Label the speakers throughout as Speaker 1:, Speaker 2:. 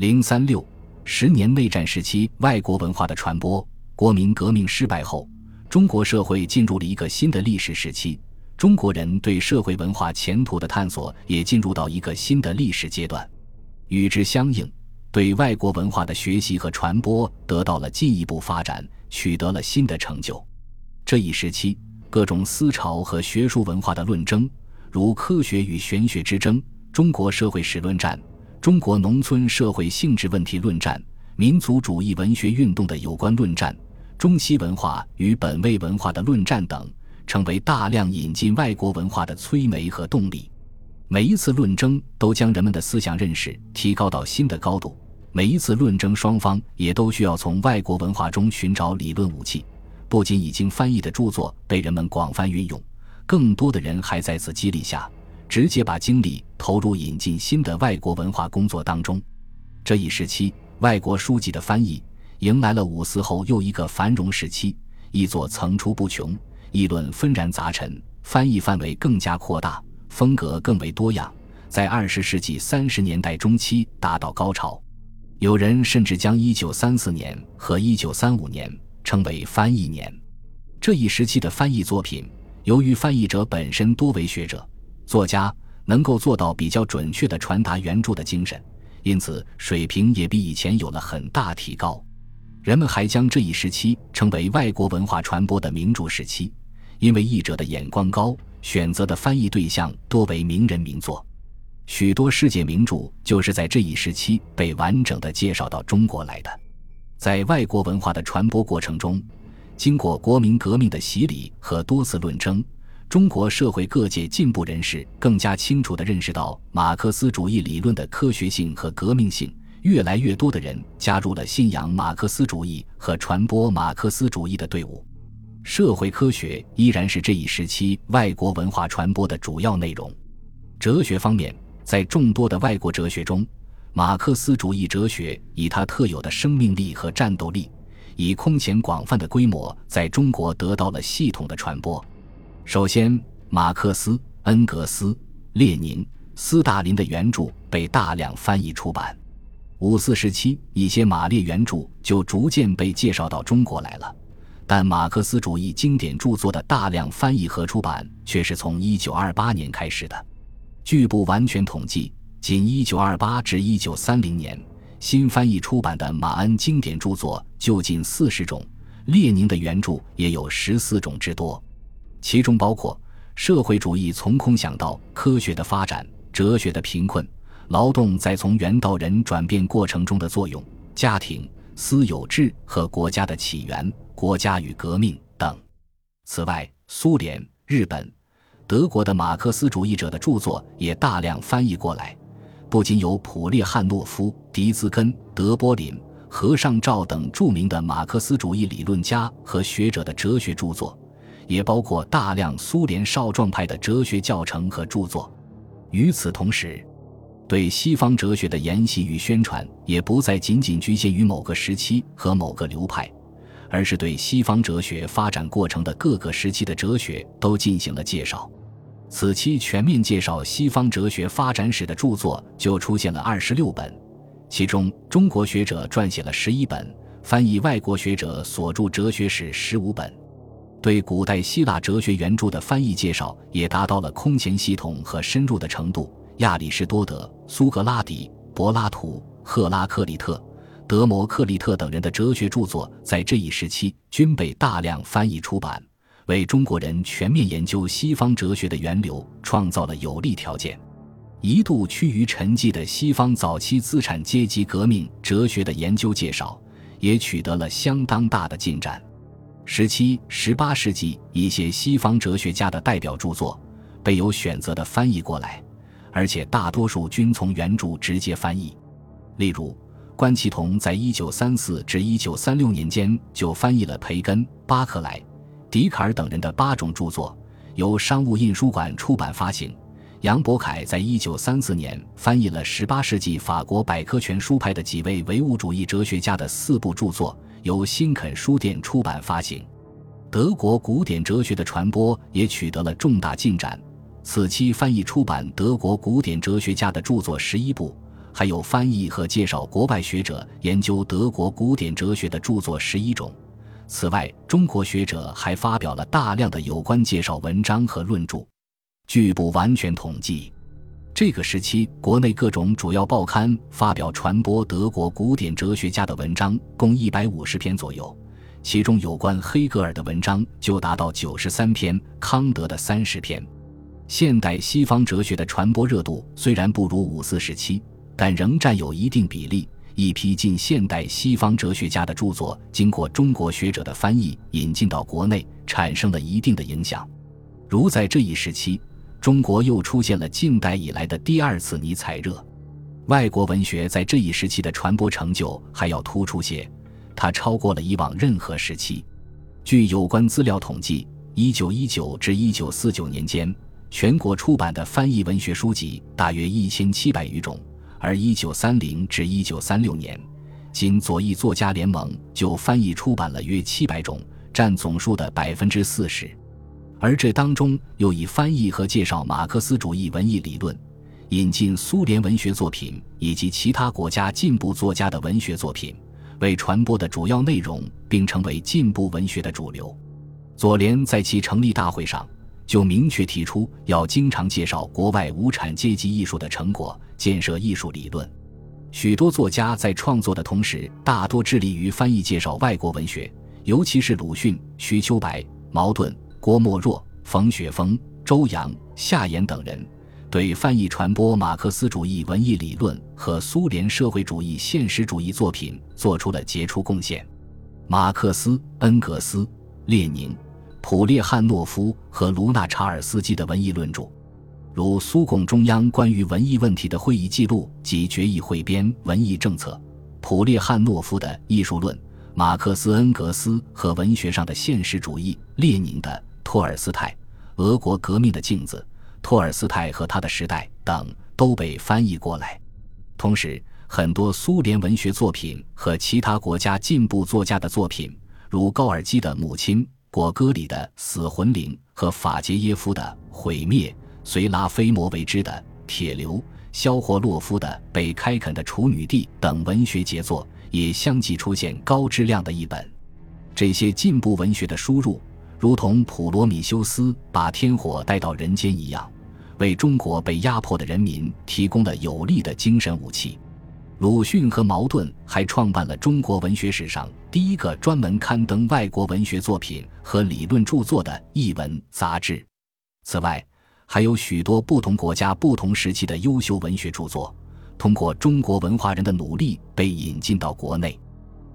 Speaker 1: 零三六十年内战时期，外国文化的传播。国民革命失败后，中国社会进入了一个新的历史时期，中国人对社会文化前途的探索也进入到一个新的历史阶段。与之相应，对外国文化的学习和传播得到了进一步发展，取得了新的成就。这一时期，各种思潮和学术文化的论争，如科学与玄学之争、中国社会史论战、中国农村社会性质问题论战、民族主义文学运动的有关论战。中西文化与本位文化的论战等，成为大量引进外国文化的催媒和动力。每一次论争都将人们的思想认识提高到新的高度。每一次论争，双方也都需要从外国文化中寻找理论武器。不仅已经翻译的著作被人们广泛运用，更多的人还在此激励下，直接把精力投入引进新的外国文化工作当中。这一时期，外国书籍的翻译。迎来了五四后又一个繁荣时期，译作层出不穷，议论纷然杂陈，翻译范围更加扩大，风格更为多样，在二十世纪三十年代中期达到高潮。有人甚至将一九三四年和一九三五年称为翻译年。这一时期的翻译作品，由于翻译者本身多为学者、作家，能够做到比较准确地传达原著的精神，因此水平也比以前有了很大提高。人们还将这一时期称为外国文化传播的名著时期，因为译者的眼光高，选择的翻译对象多为名人名作，许多世界名著就是在这一时期被完整的介绍到中国来的。在外国文化的传播过程中，经过国民革命的洗礼和多次论争，中国社会各界进步人士更加清楚地认识到马克思主义理论的科学性和革命性。越来越多的人加入了信仰马克思主义和传播马克思主义的队伍。社会科学依然是这一时期外国文化传播的主要内容。哲学方面，在众多的外国哲学中，马克思主义哲学以它特有的生命力和战斗力，以空前广泛的规模，在中国得到了系统的传播。首先，马克思、恩格斯、列宁、斯大林的原著被大量翻译出版。五四时期，一些马列原著就逐渐被介绍到中国来了，但马克思主义经典著作的大量翻译和出版却是从一九二八年开始的。据不完全统计，仅一九二八至一九三零年，新翻译出版的马恩经典著作就近四十种，列宁的原著也有十四种之多，其中包括社会主义从空想到科学的发展、哲学的贫困。劳动在从原到人转变过程中的作用、家庭、私有制和国家的起源、国家与革命等。此外，苏联、日本、德国的马克思主义者的著作也大量翻译过来，不仅有普列汉诺夫、狄兹根、德波林、和尚照等著名的马克思主义理论家和学者的哲学著作，也包括大量苏联少壮派的哲学教程和著作。与此同时，对西方哲学的研习与宣传，也不再仅仅局限于某个时期和某个流派，而是对西方哲学发展过程的各个时期的哲学都进行了介绍。此期全面介绍西方哲学发展史的著作就出现了二十六本，其中中国学者撰写了十一本，翻译外国学者所著哲学史十五本。对古代希腊哲学原著的翻译介绍也达到了空前系统和深入的程度。亚里士多德、苏格拉底、柏拉图、赫拉克利特、德谟克利特等人的哲学著作，在这一时期均被大量翻译出版，为中国人全面研究西方哲学的源流创造了有利条件。一度趋于沉寂的西方早期资产阶级革命哲学的研究介绍，也取得了相当大的进展。十七、十八世纪一些西方哲学家的代表著作，被有选择的翻译过来。而且大多数均从原著直接翻译，例如关其同在一九三四至一九三六年间就翻译了培根、巴克莱、笛卡尔等人的八种著作，由商务印书馆出版发行。杨伯凯在一九三四年翻译了十八世纪法国百科全书派的几位唯物主义哲学家的四部著作，由新肯书店出版发行。德国古典哲学的传播也取得了重大进展。此期翻译出版德国古典哲学家的著作十一部，还有翻译和介绍国外学者研究德国古典哲学的著作十一种。此外，中国学者还发表了大量的有关介绍文章和论著。据不完全统计，这个时期国内各种主要报刊发表传播德国古典哲学家的文章共一百五十篇左右，其中有关黑格尔的文章就达到九十三篇，康德的三十篇。现代西方哲学的传播热度虽然不如五四时期，但仍占有一定比例。一批近现代西方哲学家的著作，经过中国学者的翻译引进到国内，产生了一定的影响。如在这一时期，中国又出现了近代以来的第二次尼采热。外国文学在这一时期的传播成就还要突出些，它超过了以往任何时期。据有关资料统计，一九一九至一九四九年间。全国出版的翻译文学书籍大约一千七百余种，而一九三零至一九三六年，仅左翼作家联盟就翻译出版了约七百种，占总数的百分之四十。而这当中又以翻译和介绍马克思主义文艺理论、引进苏联文学作品以及其他国家进步作家的文学作品为传播的主要内容，并成为进步文学的主流。左联在其成立大会上。就明确提出要经常介绍国外无产阶级艺术的成果，建设艺术理论。许多作家在创作的同时，大多致力于翻译介绍外国文学，尤其是鲁迅、瞿秋白、茅盾、郭沫若、冯雪峰、周扬、夏衍等人，对翻译传播马克思主义文艺理论和苏联社会主义现实主义作品做出了杰出贡献。马克思、恩格斯、列宁。普列汉诺夫和卢纳查尔斯基的文艺论著，如苏共中央关于文艺问题的会议记录及决议汇编文艺政策；普列汉诺夫的艺术论；马克思恩格斯和文学上的现实主义；列宁的托尔斯泰《俄国革命的镜子》；托尔斯泰和他的时代等都被翻译过来。同时，很多苏联文学作品和其他国家进步作家的作品，如高尔基的《母亲》。果戈里的《死魂灵》和法捷耶夫的《毁灭》，随拉菲摩维之的《铁流》，肖霍洛夫的《被开垦的处女地》等文学杰作，也相继出现高质量的译本。这些进步文学的输入，如同普罗米修斯把天火带到人间一样，为中国被压迫的人民提供了有力的精神武器。鲁迅和茅盾还创办了中国文学史上第一个专门刊登外国文学作品和理论著作的译文杂志。此外，还有许多不同国家、不同时期的优秀文学著作，通过中国文化人的努力被引进到国内。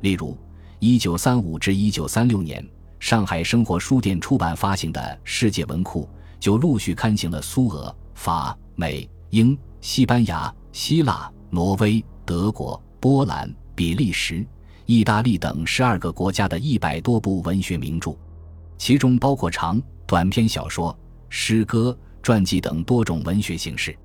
Speaker 1: 例如，1935至1936年，上海生活书店出版发行的《世界文库》就陆续刊行了苏俄、法、美、英、西班牙、希腊、挪威。德国、波兰、比利时、意大利等十二个国家的一百多部文学名著，其中包括长短篇小说、诗歌、传记等多种文学形式，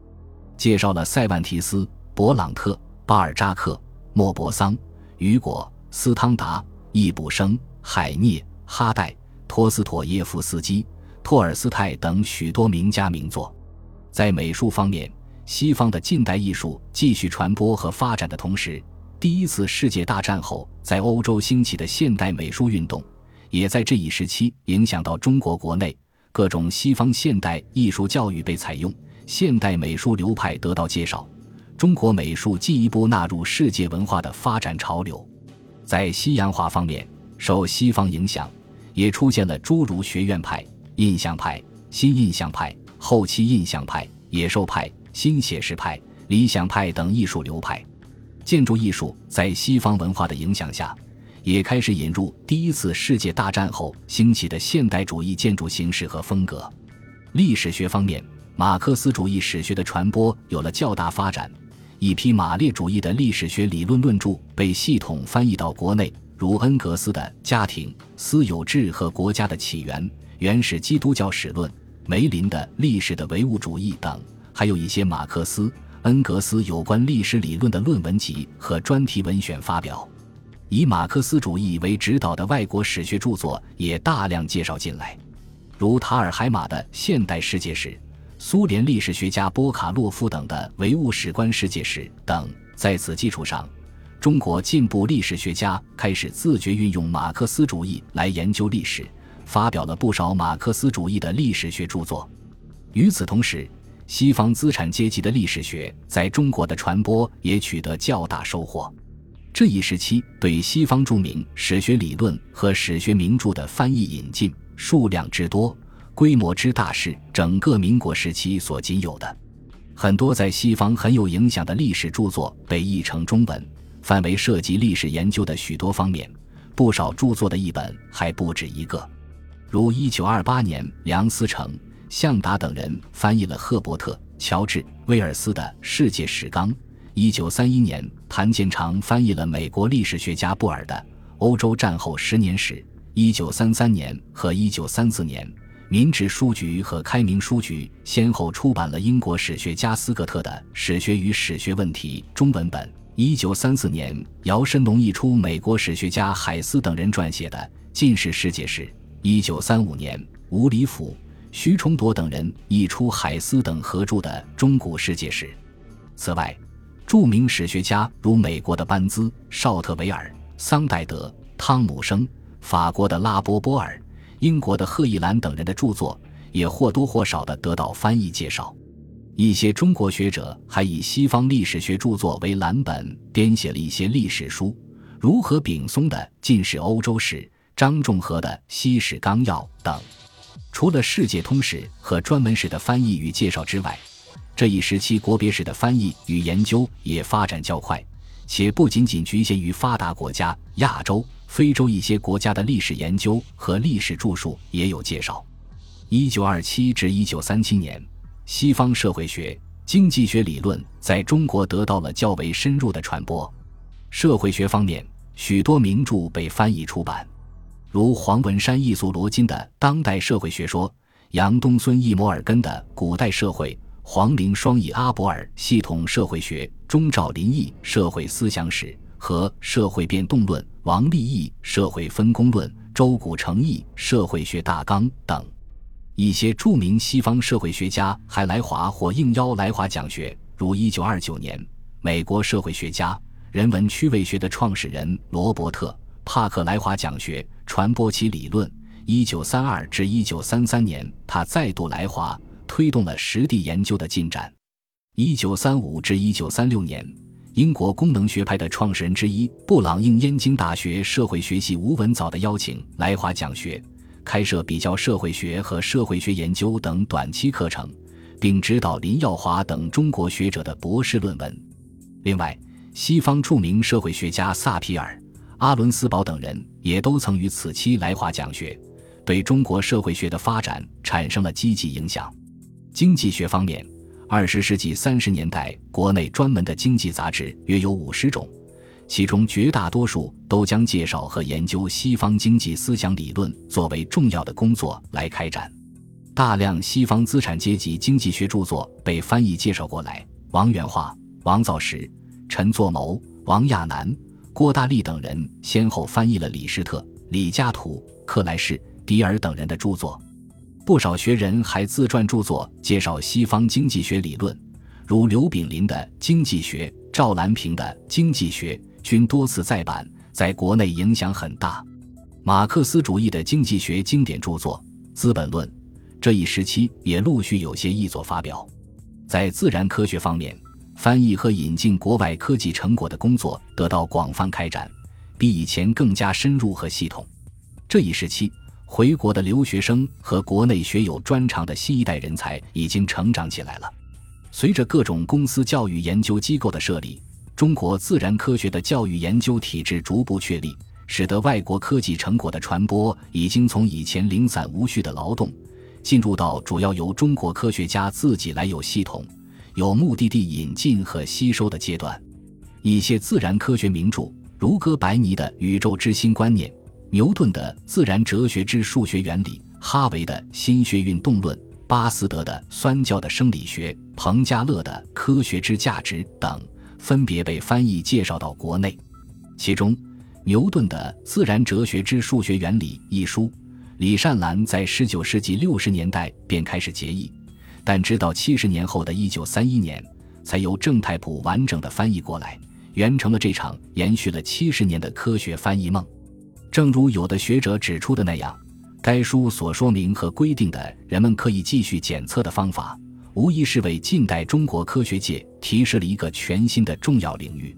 Speaker 1: 介绍了塞万提斯、勃朗特、巴尔扎克、莫泊桑、雨果、斯汤达、易卜生、海涅、哈代、托斯妥耶夫斯基、托尔斯泰等许多名家名作。在美术方面，西方的近代艺术继续传播和发展的同时，第一次世界大战后在欧洲兴起的现代美术运动，也在这一时期影响到中国国内。各种西方现代艺术教育被采用，现代美术流派得到介绍，中国美术进一步纳入世界文化的发展潮流。在西洋画方面，受西方影响，也出现了诸如学院派、印象派、新印象派、后期印象派、野兽派。新写实派、理想派等艺术流派，建筑艺术在西方文化的影响下，也开始引入第一次世界大战后兴起的现代主义建筑形式和风格。历史学方面，马克思主义史学的传播有了较大发展，一批马列主义的历史学理论论著被系统翻译到国内，如恩格斯的《家庭、私有制和国家的起源》《原始基督教史论》，梅林的《历史的唯物主义》等。还有一些马克思、恩格斯有关历史理论的论文集和专题文选发表，以马克思主义为指导的外国史学著作也大量介绍进来，如塔尔海马的《现代世界史》，苏联历史学家波卡洛夫等的《唯物史观世界史》等。在此基础上，中国进步历史学家开始自觉运用马克思主义来研究历史，发表了不少马克思主义的历史学著作。与此同时，西方资产阶级的历史学在中国的传播也取得较大收获。这一时期对西方著名史学理论和史学名著的翻译引进，数量之多、规模之大，是整个民国时期所仅有的。很多在西方很有影响的历史著作被译成中文，范围涉及历史研究的许多方面。不少著作的译本还不止一个，如1928年梁思成、向达等人翻译了赫伯特·乔治·威尔斯的《世界史纲》。一九三一年，谭建长翻译了美国历史学家布尔的《欧洲战后十年史》。一九三三年和一九三四年，民治书局和开明书局先后出版了英国史学家斯格特的《史学与史学问题》中文本。一九三四年，姚申龙译出美国史学家海斯等人撰写的《近世世界史》。一九三五年，吴礼甫、徐崇铎等人译出海斯等合著的《中古世界史》。此外，著名史学家如美国的班兹、绍特维尔、桑代德、汤姆生、法国的拉波波尔、英国的赫伊兰等人的著作也或多或少地得到翻译介绍。一些中国学者还以西方历史学著作为蓝本，编写了一些历史书，如何丙松的《近世欧洲史》、张仲和的《西史纲要》等。除了世界通史和专门史的翻译与介绍之外，这一时期，国别史的翻译与研究也发展较快，且不仅仅局限于发达国家、亚洲、非洲一些国家的历史研究和历史著述也有介绍。一九二七至一九三七年，西方社会学、经济学理论在中国得到了较为深入的传播。社会学方面，许多名著被翻译出版，如黄文山译素罗金的《当代社会学说》，杨东孙译摩尔根的《古代社会》。黄陵双译阿伯尔《系统社会学》，钟兆林译《社会思想史》和《社会变动论》，王立译《社会分工论》，周谷成译《社会学大纲》等。一些著名西方社会学家还来华或应邀来华讲学，如1929年，美国社会学家、人文趣味学的创始人罗伯特·帕克来华讲学，传播其理论。1932至1933年，他再度来华。推动了实地研究的进展。一九三五至一九三六年，英国功能学派的创始人之一布朗应燕京大学社会学系吴文藻的邀请来华讲学，开设比较社会学和社会学研究等短期课程，并指导林耀华等中国学者的博士论文。另外，西方著名社会学家萨皮尔、阿伦斯堡等人也都曾于此期来华讲学，对中国社会学的发展产生了积极影响。经济学方面，二十世纪三十年代，国内专门的经济杂志约有五十种，其中绝大多数都将介绍和研究西方经济思想理论作为重要的工作来开展。大量西方资产阶级经济学著作被翻译介绍过来。王元化、王造时、陈作谋、王亚南、郭大力等人先后翻译了李施特、李嘉图、克莱士、迪尔等人的著作。不少学人还自传著作介绍西方经济学理论，如刘炳林的《经济学》、赵兰平的《经济学》均多次再版，在国内影响很大。马克思主义的经济学经典著作《资本论》，这一时期也陆续有些译作发表。在自然科学方面，翻译和引进国外科技成果的工作得到广泛开展，比以前更加深入和系统。这一时期。回国的留学生和国内学有专长的新一代人才已经成长起来了。随着各种公司教育研究机构的设立，中国自然科学的教育研究体制逐步确立，使得外国科技成果的传播已经从以前零散无序的劳动，进入到主要由中国科学家自己来有系统、有目的地引进和吸收的阶段。一些自然科学名著，如哥白尼的《宇宙之心观念》。牛顿的《自然哲学之数学原理》，哈维的《心学运动论》，巴斯德的《酸教的生理学》，彭加勒的《科学之价值》等，分别被翻译介绍到国内。其中，牛顿的《自然哲学之数学原理》一书，李善兰在19世纪60年代便开始结译，但直到70年后的一九三一年，才由郑太普完整的翻译过来，圆成了这场延续了七十年的科学翻译梦。正如有的学者指出的那样，该书所说明和规定的人们可以继续检测的方法，无疑是为近代中国科学界提示了一个全新的重要领域，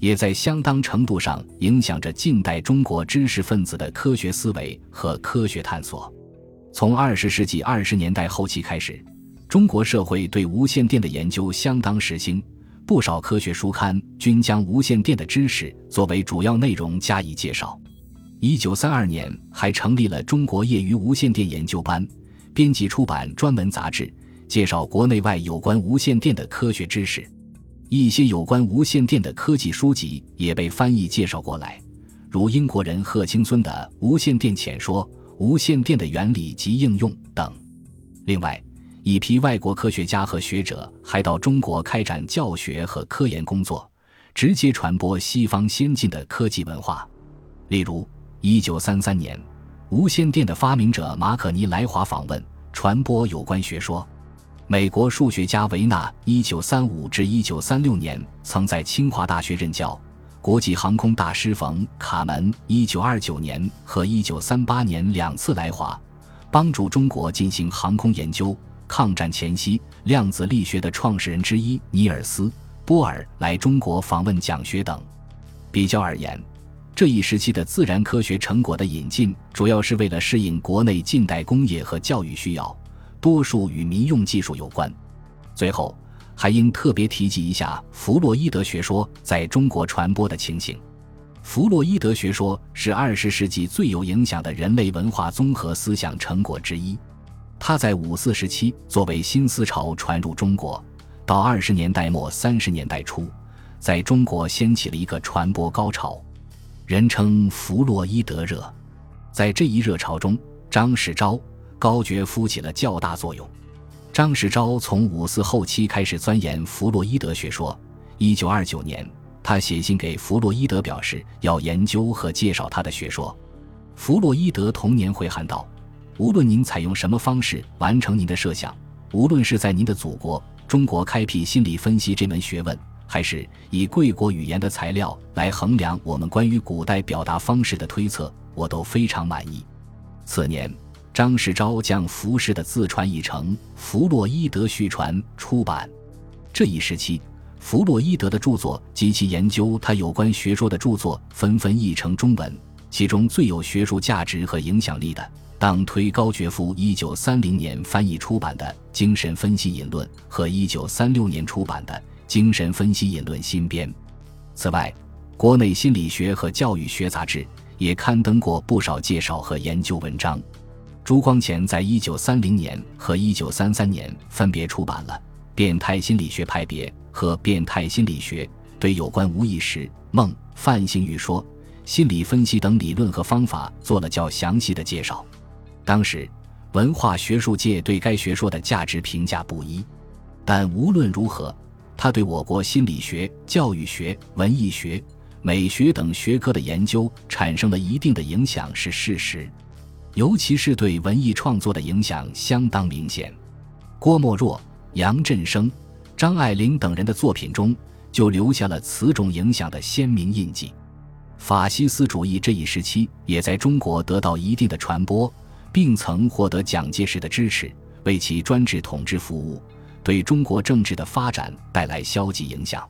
Speaker 1: 也在相当程度上影响着近代中国知识分子的科学思维和科学探索。从二十世纪二十年代后期开始，中国社会对无线电的研究相当时兴，不少科学书刊均将无线电的知识作为主要内容加以介绍。一九三二年，还成立了中国业余无线电研究班，编辑出版专门杂志，介绍国内外有关无线电的科学知识。一些有关无线电的科技书籍也被翻译介绍过来，如英国人贺青孙的《无线电浅说》。无线电的原理及应用等。另外，一批外国科学家和学者还到中国开展教学和科研工作，直接传播西方先进的科技文化。例如，1933年，无线电的发明者马可尼来华访问，传播有关学说。美国数学家维纳，1935至1936年曾在清华大学任教。国际航空大师冯·卡门，一九二九年和一九三八年两次来华，帮助中国进行航空研究。抗战前夕，量子力学的创始人之一尼尔斯·波尔来中国访问讲学等。比较而言，这一时期的自然科学成果的引进，主要是为了适应国内近代工业和教育需要，多数与民用技术有关。最后。还应特别提及一下弗洛伊德学说在中国传播的情形。弗洛伊德学说是二十世纪最有影响的人类文化综合思想成果之一。他在五四时期作为新思潮传入中国，到二十年代末三十年代初，在中国掀起了一个传播高潮，人称弗洛伊德热。在这一热潮中，张世钊、高觉夫起了较大作用。张世钊从五四后期开始钻研弗洛伊德学说。一九二九年，他写信给弗洛伊德，表示要研究和介绍他的学说。弗洛伊德同年回函道：“无论您采用什么方式完成您的设想，无论是在您的祖国中国开辟心理分析这门学问，还是以贵国语言的材料来衡量我们关于古代表达方式的推测，我都非常满意。”次年。张世钊将浮氏的自传译成《弗洛伊德续传》出版。这一时期，弗洛伊德的著作及其研究他有关学说的著作纷纷译成中文。其中最有学术价值和影响力的，当推高觉夫1930年翻译出版的《精神分析引论》和1936年出版的《精神分析引论新编》。此外，国内心理学和教育学杂志也刊登过不少介绍和研究文章。朱光潜在一九三零年和一九三三年分别出版了《变态心理学派别》和《变态心理学》，对有关无意识、梦、泛性欲说、心理分析等理论和方法做了较详细的介绍。当时，文化学术界对该学说的价值评价不一，但无论如何，他对我国心理学、教育学、文艺学、美学等学科的研究产生了一定的影响是事实。尤其是对文艺创作的影响相当明显，郭沫若、杨振声、张爱玲等人的作品中就留下了此种影响的鲜明印记。法西斯主义这一时期也在中国得到一定的传播，并曾获得蒋介石的支持，为其专制统治服务，对中国政治的发展带来消极影响。